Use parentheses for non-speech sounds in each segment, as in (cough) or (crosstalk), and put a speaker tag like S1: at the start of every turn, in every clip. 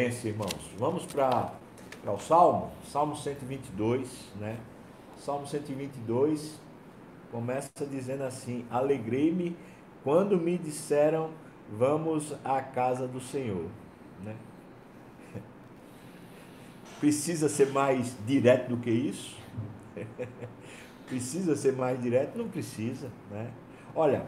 S1: irmãos, vamos para o Salmo, Salmo 122, né? Salmo 122 começa dizendo assim: Alegrei-me quando me disseram, vamos à casa do Senhor, né? (laughs) Precisa ser mais direto do que isso? (laughs) precisa ser mais direto? Não precisa, né? Olha,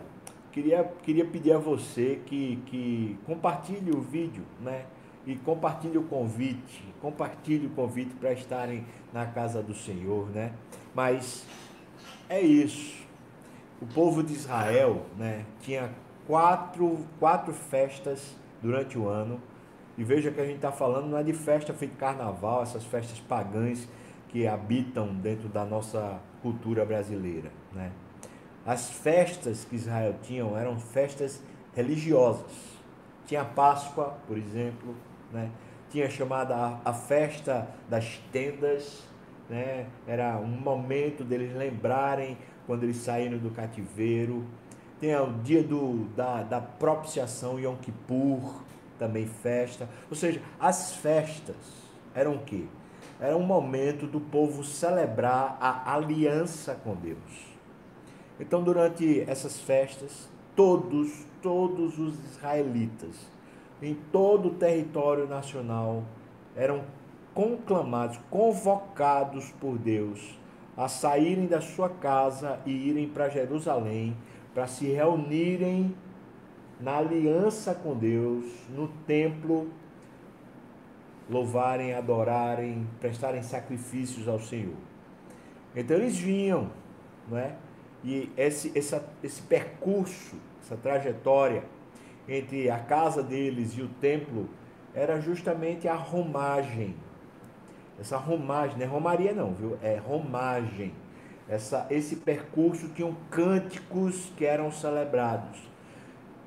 S1: queria, queria pedir a você que, que compartilhe o vídeo, né? E compartilhe o convite, compartilhe o convite para estarem na casa do Senhor, né? Mas é isso. O povo de Israel, né? Tinha quatro, quatro festas durante o ano. E veja que a gente está falando não é de festa feita carnaval, essas festas pagãs que habitam dentro da nossa cultura brasileira, né? As festas que Israel tinham eram festas religiosas. Tinha Páscoa, por exemplo, né? tinha chamada a, festa das tendas, né? era um momento deles lembrarem quando eles saíram do cativeiro. Tem o dia do, da, da propiciação, Yom Kippur, também festa. Ou seja, as festas eram o quê? Era um momento do povo celebrar a aliança com Deus. Então, durante essas festas, todos, todos os israelitas, em todo o território nacional, eram conclamados, convocados por Deus a saírem da sua casa e irem para Jerusalém para se reunirem na aliança com Deus, no templo, louvarem, adorarem, prestarem sacrifícios ao Senhor. Então eles vinham, não é? E esse, essa, esse percurso, essa trajetória entre a casa deles e o templo era justamente a romagem. Essa romagem, não é romaria não, viu? É romagem. Essa, esse percurso tinham cânticos que eram celebrados.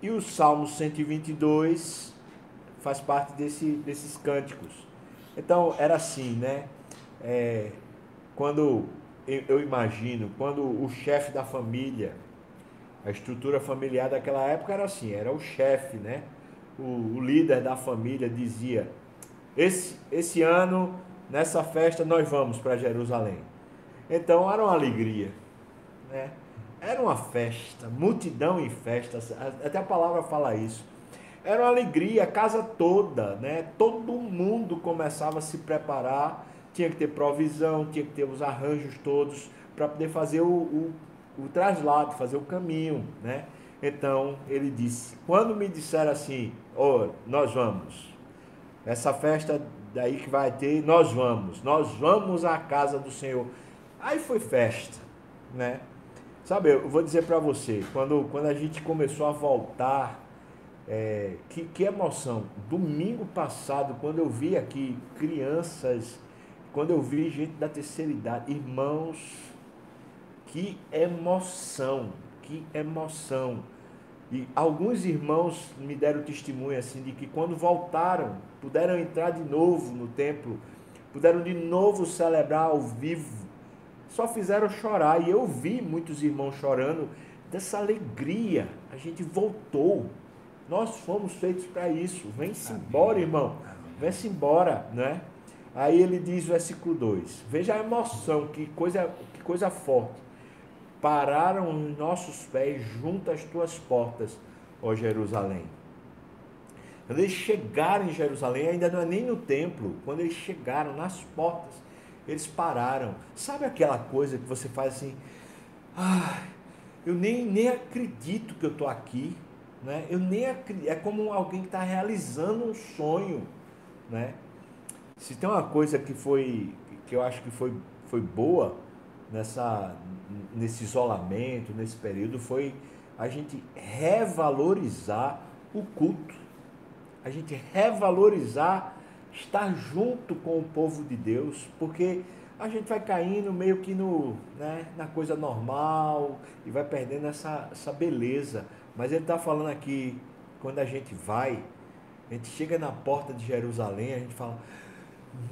S1: E o Salmo 122 faz parte desse, desses cânticos. Então era assim, né? É, quando eu imagino, quando o chefe da família, a estrutura familiar daquela época era assim, era o chefe, né? O, o, líder da família dizia: esse, esse ano, nessa festa, nós vamos para Jerusalém. Então era uma alegria, né? Era uma festa, multidão em festa, até a palavra fala isso. Era uma alegria, a casa toda, né? Todo mundo começava a se preparar tinha que ter provisão, tinha que ter os arranjos todos para poder fazer o, o, o, traslado, fazer o caminho, né? Então ele disse: quando me disseram assim, oh, nós vamos, essa festa daí que vai ter, nós vamos, nós vamos à casa do Senhor. Aí foi festa, né? Sabe, eu vou dizer para você, quando, quando a gente começou a voltar, é, que, que emoção. Domingo passado, quando eu vi aqui crianças quando eu vi gente da terceira idade, irmãos, que emoção, que emoção. E alguns irmãos me deram testemunho assim de que quando voltaram, puderam entrar de novo no templo, puderam de novo celebrar ao vivo, só fizeram chorar. E eu vi muitos irmãos chorando dessa alegria. A gente voltou. Nós fomos feitos para isso. Vem-se embora, irmão. Vem-se embora, né? Aí ele diz, versículo 2: Veja a emoção, que coisa, que coisa forte. Pararam os nossos pés junto às tuas portas, ó Jerusalém. Quando eles chegaram em Jerusalém, ainda não é nem no templo, quando eles chegaram nas portas, eles pararam. Sabe aquela coisa que você faz assim, ah, eu nem, nem acredito que eu estou aqui, né? Eu nem acredito, é como alguém que está realizando um sonho, né? Se tem uma coisa que foi que eu acho que foi, foi boa nessa nesse isolamento, nesse período foi a gente revalorizar o culto. A gente revalorizar estar junto com o povo de Deus, porque a gente vai caindo meio que no, né, na coisa normal e vai perdendo essa, essa beleza. Mas ele está falando aqui, quando a gente vai, a gente chega na porta de Jerusalém, a gente fala,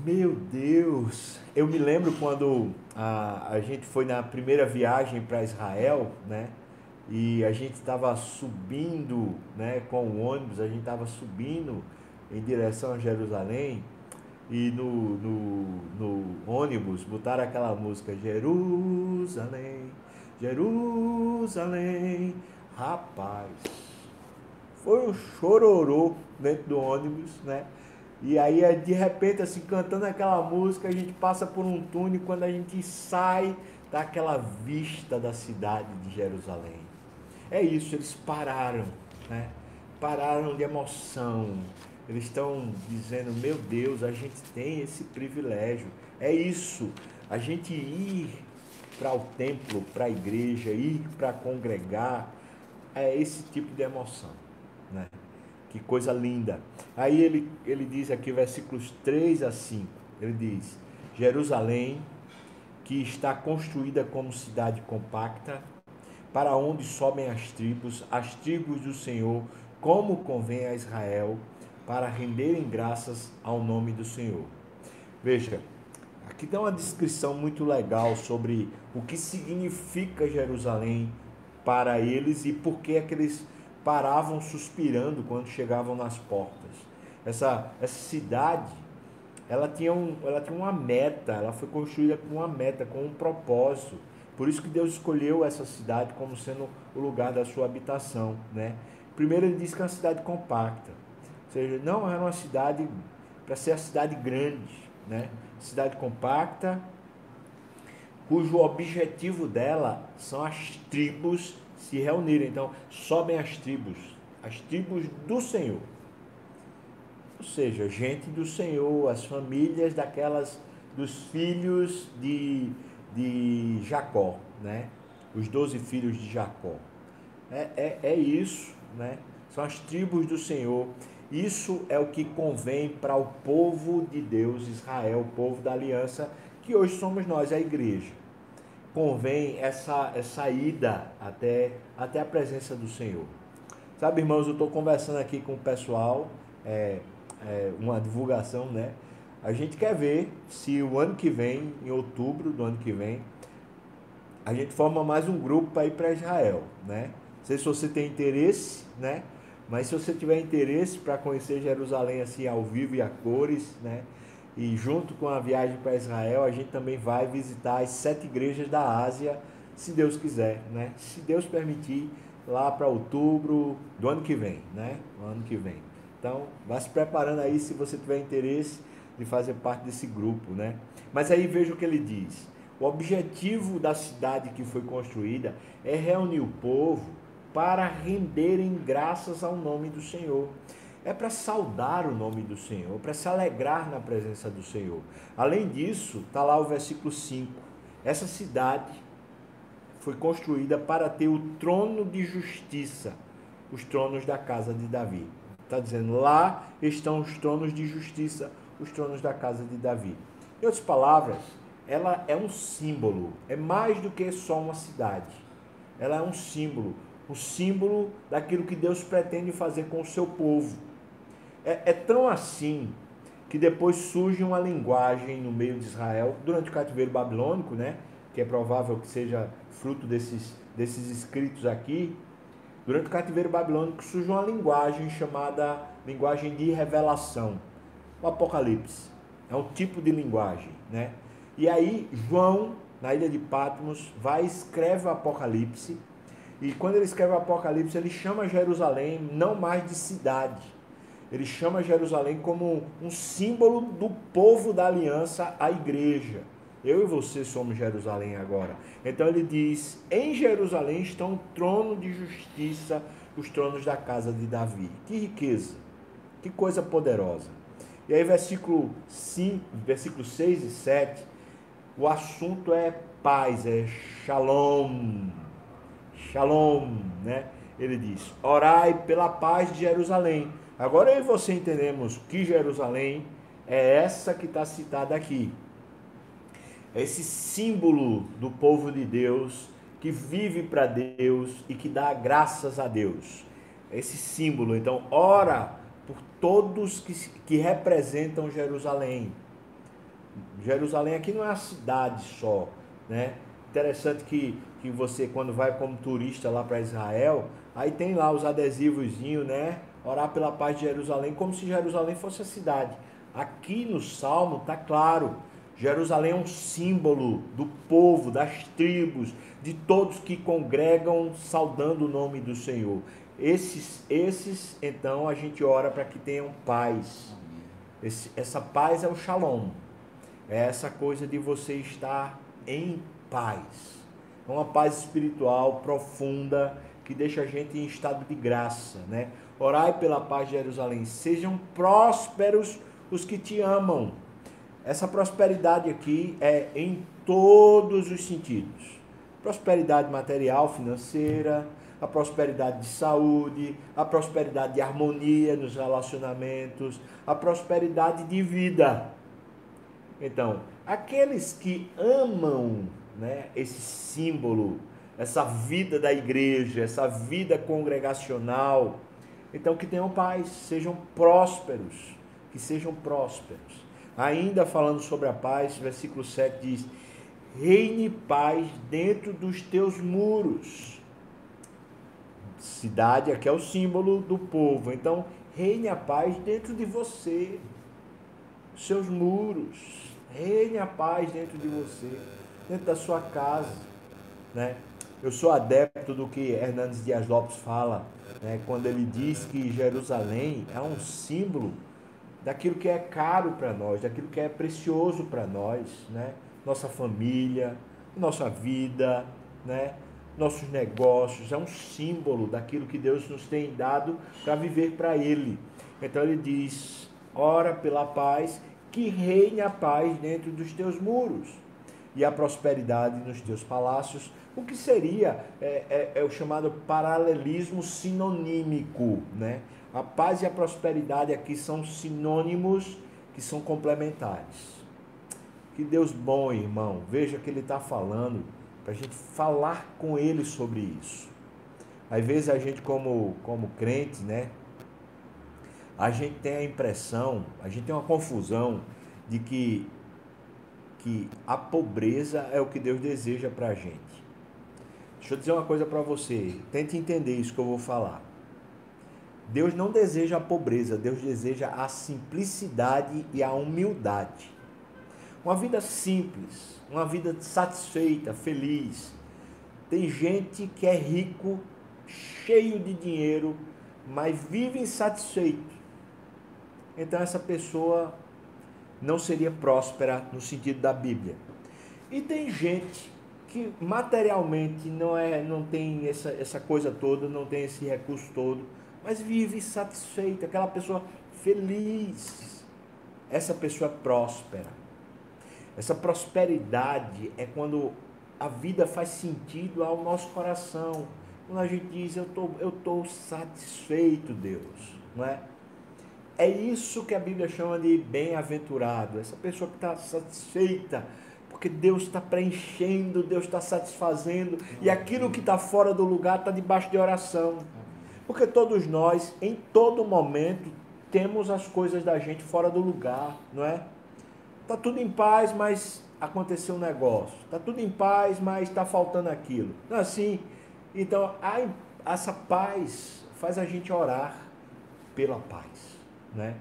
S1: meu Deus! Eu me lembro quando a, a gente foi na primeira viagem para Israel, né? E a gente estava subindo, né? Com o ônibus, a gente estava subindo em direção a Jerusalém e no, no, no ônibus botaram aquela música Jerusalém, Jerusalém, rapaz, foi um chororô dentro do ônibus, né? E aí, de repente, assim, cantando aquela música, a gente passa por um túnel quando a gente sai daquela vista da cidade de Jerusalém. É isso, eles pararam, né? Pararam de emoção. Eles estão dizendo, meu Deus, a gente tem esse privilégio. É isso, a gente ir para o templo, para a igreja, ir para congregar, é esse tipo de emoção, né? Que coisa linda. Aí ele, ele diz aqui, versículos 3 a 5, ele diz: Jerusalém, que está construída como cidade compacta, para onde sobem as tribos, as tribos do Senhor, como convém a Israel, para renderem graças ao nome do Senhor. Veja, aqui dá uma descrição muito legal sobre o que significa Jerusalém para eles e por que é que eles paravam suspirando quando chegavam nas portas. Essa, essa cidade, ela tinha, um, ela tinha uma meta, ela foi construída com uma meta, com um propósito. Por isso que Deus escolheu essa cidade como sendo o lugar da sua habitação, né? Primeiro ele diz que é uma cidade compacta. Ou seja, não era uma cidade para ser a cidade grande, né? Cidade compacta, cujo objetivo dela são as tribos se reunirem. Então, sobem as tribos, as tribos do Senhor. Ou seja, gente do Senhor, as famílias daquelas dos filhos de, de Jacó, né? Os doze filhos de Jacó. É, é, é isso, né? São as tribos do Senhor. Isso é o que convém para o povo de Deus, Israel, o povo da aliança, que hoje somos nós, a igreja convém essa, essa ida até, até a presença do Senhor. Sabe, irmãos, eu estou conversando aqui com o pessoal, é, é, uma divulgação, né? A gente quer ver se o ano que vem, em outubro do ano que vem, a gente forma mais um grupo para ir para Israel, né? Não sei se você tem interesse, né? Mas se você tiver interesse para conhecer Jerusalém assim ao vivo e a cores, né? E junto com a viagem para Israel, a gente também vai visitar as sete igrejas da Ásia, se Deus quiser, né? Se Deus permitir, lá para outubro do ano que vem, né? O ano que vem. Então, vá se preparando aí se você tiver interesse de fazer parte desse grupo, né? Mas aí veja o que ele diz. O objetivo da cidade que foi construída é reunir o povo para renderem graças ao nome do Senhor é para saudar o nome do Senhor, para se alegrar na presença do Senhor. Além disso, está lá o versículo 5. Essa cidade foi construída para ter o trono de justiça, os tronos da casa de Davi. Está dizendo, lá estão os tronos de justiça, os tronos da casa de Davi. Em outras palavras, ela é um símbolo, é mais do que só uma cidade. Ela é um símbolo, o um símbolo daquilo que Deus pretende fazer com o seu povo é, é tão assim que depois surge uma linguagem no meio de Israel, durante o cativeiro babilônico, né? que é provável que seja fruto desses, desses escritos aqui, durante o cativeiro babilônico surge uma linguagem chamada linguagem de revelação, o Apocalipse. É um tipo de linguagem, né? E aí João, na ilha de Patmos, vai e escreve o Apocalipse, e quando ele escreve o Apocalipse, ele chama Jerusalém não mais de cidade, ele chama Jerusalém como um símbolo do povo da aliança, a igreja. Eu e você somos Jerusalém agora. Então ele diz: em Jerusalém estão o trono de justiça, os tronos da casa de Davi. Que riqueza, que coisa poderosa. E aí, versículo, 5, versículo 6 e 7, o assunto é paz, é shalom. Shalom, né? Ele diz: orai pela paz de Jerusalém Agora eu e você entendemos que Jerusalém é essa que está citada aqui. É esse símbolo do povo de Deus que vive para Deus e que dá graças a Deus. É esse símbolo. Então, ora por todos que, que representam Jerusalém. Jerusalém aqui não é a cidade só, né? Interessante que, que você, quando vai como turista lá para Israel, aí tem lá os adesivozinhos, né? Orar pela paz de Jerusalém, como se Jerusalém fosse a cidade. Aqui no Salmo está claro, Jerusalém é um símbolo do povo, das tribos, de todos que congregam saudando o nome do Senhor. Esses, esses então, a gente ora para que tenham paz. Esse, essa paz é o shalom. É essa coisa de você estar em paz. É uma paz espiritual profunda que deixa a gente em estado de graça, né? Orai pela paz de Jerusalém. Sejam prósperos os que te amam. Essa prosperidade aqui é em todos os sentidos. Prosperidade material, financeira, a prosperidade de saúde, a prosperidade de harmonia nos relacionamentos, a prosperidade de vida. Então, aqueles que amam né, esse símbolo, essa vida da igreja, essa vida congregacional, então que tenham paz, sejam prósperos, que sejam prósperos. Ainda falando sobre a paz, versículo 7 diz: Reine paz dentro dos teus muros Cidade aqui é o símbolo do povo. Então, reine a paz dentro de você. Seus muros. Reine a paz dentro de você. Dentro da sua casa. Né? Eu sou adepto do que Hernandes Dias Lopes fala, né? quando ele diz que Jerusalém é um símbolo daquilo que é caro para nós, daquilo que é precioso para nós, né? Nossa família, nossa vida, né? nossos negócios, é um símbolo daquilo que Deus nos tem dado para viver para Ele. Então ele diz: ora pela paz, que reine a paz dentro dos teus muros e a prosperidade nos teus palácios. O que seria é, é, é o chamado paralelismo sinonímico, né? A paz e a prosperidade aqui são sinônimos que são complementares. Que Deus bom, irmão. Veja que ele está falando para a gente falar com ele sobre isso. Às vezes a gente, como, como crente, né? A gente tem a impressão, a gente tem uma confusão de que, que a pobreza é o que Deus deseja para a gente. Deixa eu dizer uma coisa para você, tente entender isso que eu vou falar. Deus não deseja a pobreza, Deus deseja a simplicidade e a humildade. Uma vida simples, uma vida satisfeita, feliz. Tem gente que é rico, cheio de dinheiro, mas vive insatisfeito. Então essa pessoa não seria próspera no sentido da Bíblia. E tem gente que materialmente não é, não tem essa, essa coisa toda, não tem esse recurso todo, mas vive satisfeita, aquela pessoa feliz. Essa pessoa é próspera. Essa prosperidade é quando a vida faz sentido ao nosso coração. Quando a gente diz, eu tô, estou tô satisfeito, Deus. Não é? é isso que a Bíblia chama de bem-aventurado. Essa pessoa que está satisfeita, porque Deus está preenchendo, Deus está satisfazendo, e aquilo que está fora do lugar está debaixo de oração. Porque todos nós, em todo momento, temos as coisas da gente fora do lugar, não é? Está tudo em paz, mas aconteceu um negócio. Está tudo em paz, mas está faltando aquilo. Não é assim? Então, a, essa paz faz a gente orar pela paz. Né?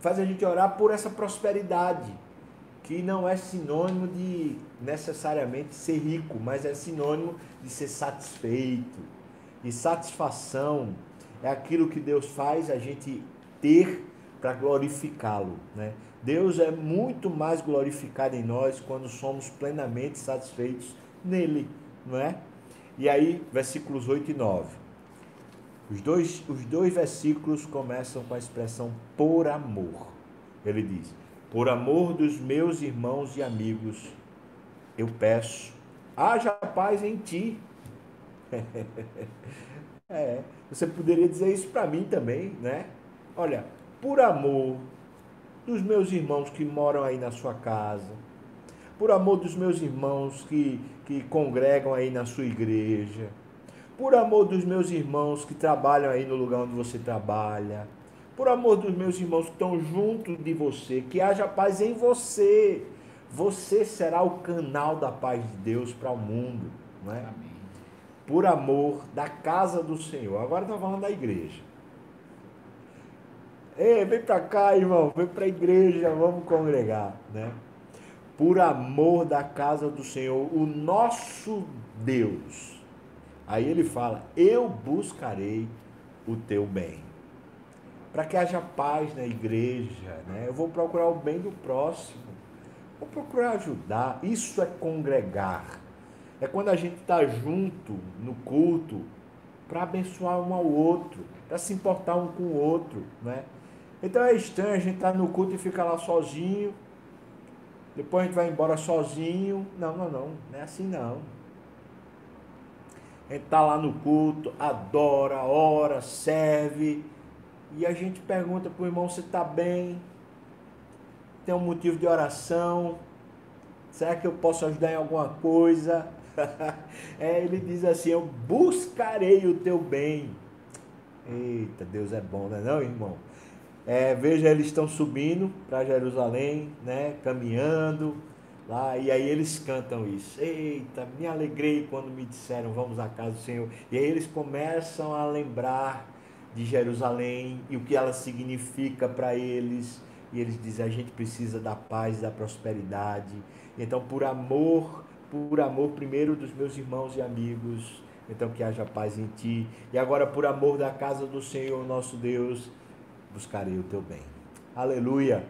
S1: Faz a gente orar por essa prosperidade, que não é sinônimo de necessariamente ser rico, mas é sinônimo de ser satisfeito. E satisfação é aquilo que Deus faz a gente ter para glorificá-lo. Né? Deus é muito mais glorificado em nós quando somos plenamente satisfeitos nele, não é? E aí, versículos 8 e 9. Os dois, os dois versículos começam com a expressão por amor. Ele diz: Por amor dos meus irmãos e amigos, eu peço, haja paz em ti. (laughs) é, você poderia dizer isso para mim também, né? Olha, por amor dos meus irmãos que moram aí na sua casa, por amor dos meus irmãos que, que congregam aí na sua igreja, por amor dos meus irmãos que trabalham aí no lugar onde você trabalha, por amor dos meus irmãos que estão junto de você, que haja paz em você. Você será o canal da paz de Deus para o mundo, não é? Amém. Por amor da casa do Senhor. Agora está falando da igreja. Ei, vem para cá, irmão, vem para a igreja, vamos congregar, né? Por amor da casa do Senhor, o nosso Deus. Aí ele fala: Eu buscarei o teu bem. Para que haja paz na igreja, né? Eu vou procurar o bem do próximo. Vou procurar ajudar. Isso é congregar. É quando a gente está junto no culto para abençoar um ao outro, para se importar um com o outro, né? Então é estranho a gente estar tá no culto e ficar lá sozinho, depois a gente vai embora sozinho. Não, não, não, não é assim não. A gente está lá no culto, adora, ora, serve, e a gente pergunta para o irmão se está bem, tem um motivo de oração, será que eu posso ajudar em alguma coisa? (laughs) é, ele diz assim: Eu buscarei o teu bem. Eita, Deus é bom, não é, não, irmão? É, veja, eles estão subindo para Jerusalém, né? Caminhando lá, e aí eles cantam isso. Eita, me alegrei quando me disseram vamos à casa do Senhor. E aí eles começam a lembrar de Jerusalém e o que ela significa para eles. E eles dizem: a gente precisa da paz, da prosperidade. Então, por amor por amor primeiro dos meus irmãos e amigos, então que haja paz em ti. E agora, por amor da casa do Senhor nosso Deus, buscarei o teu bem. Aleluia.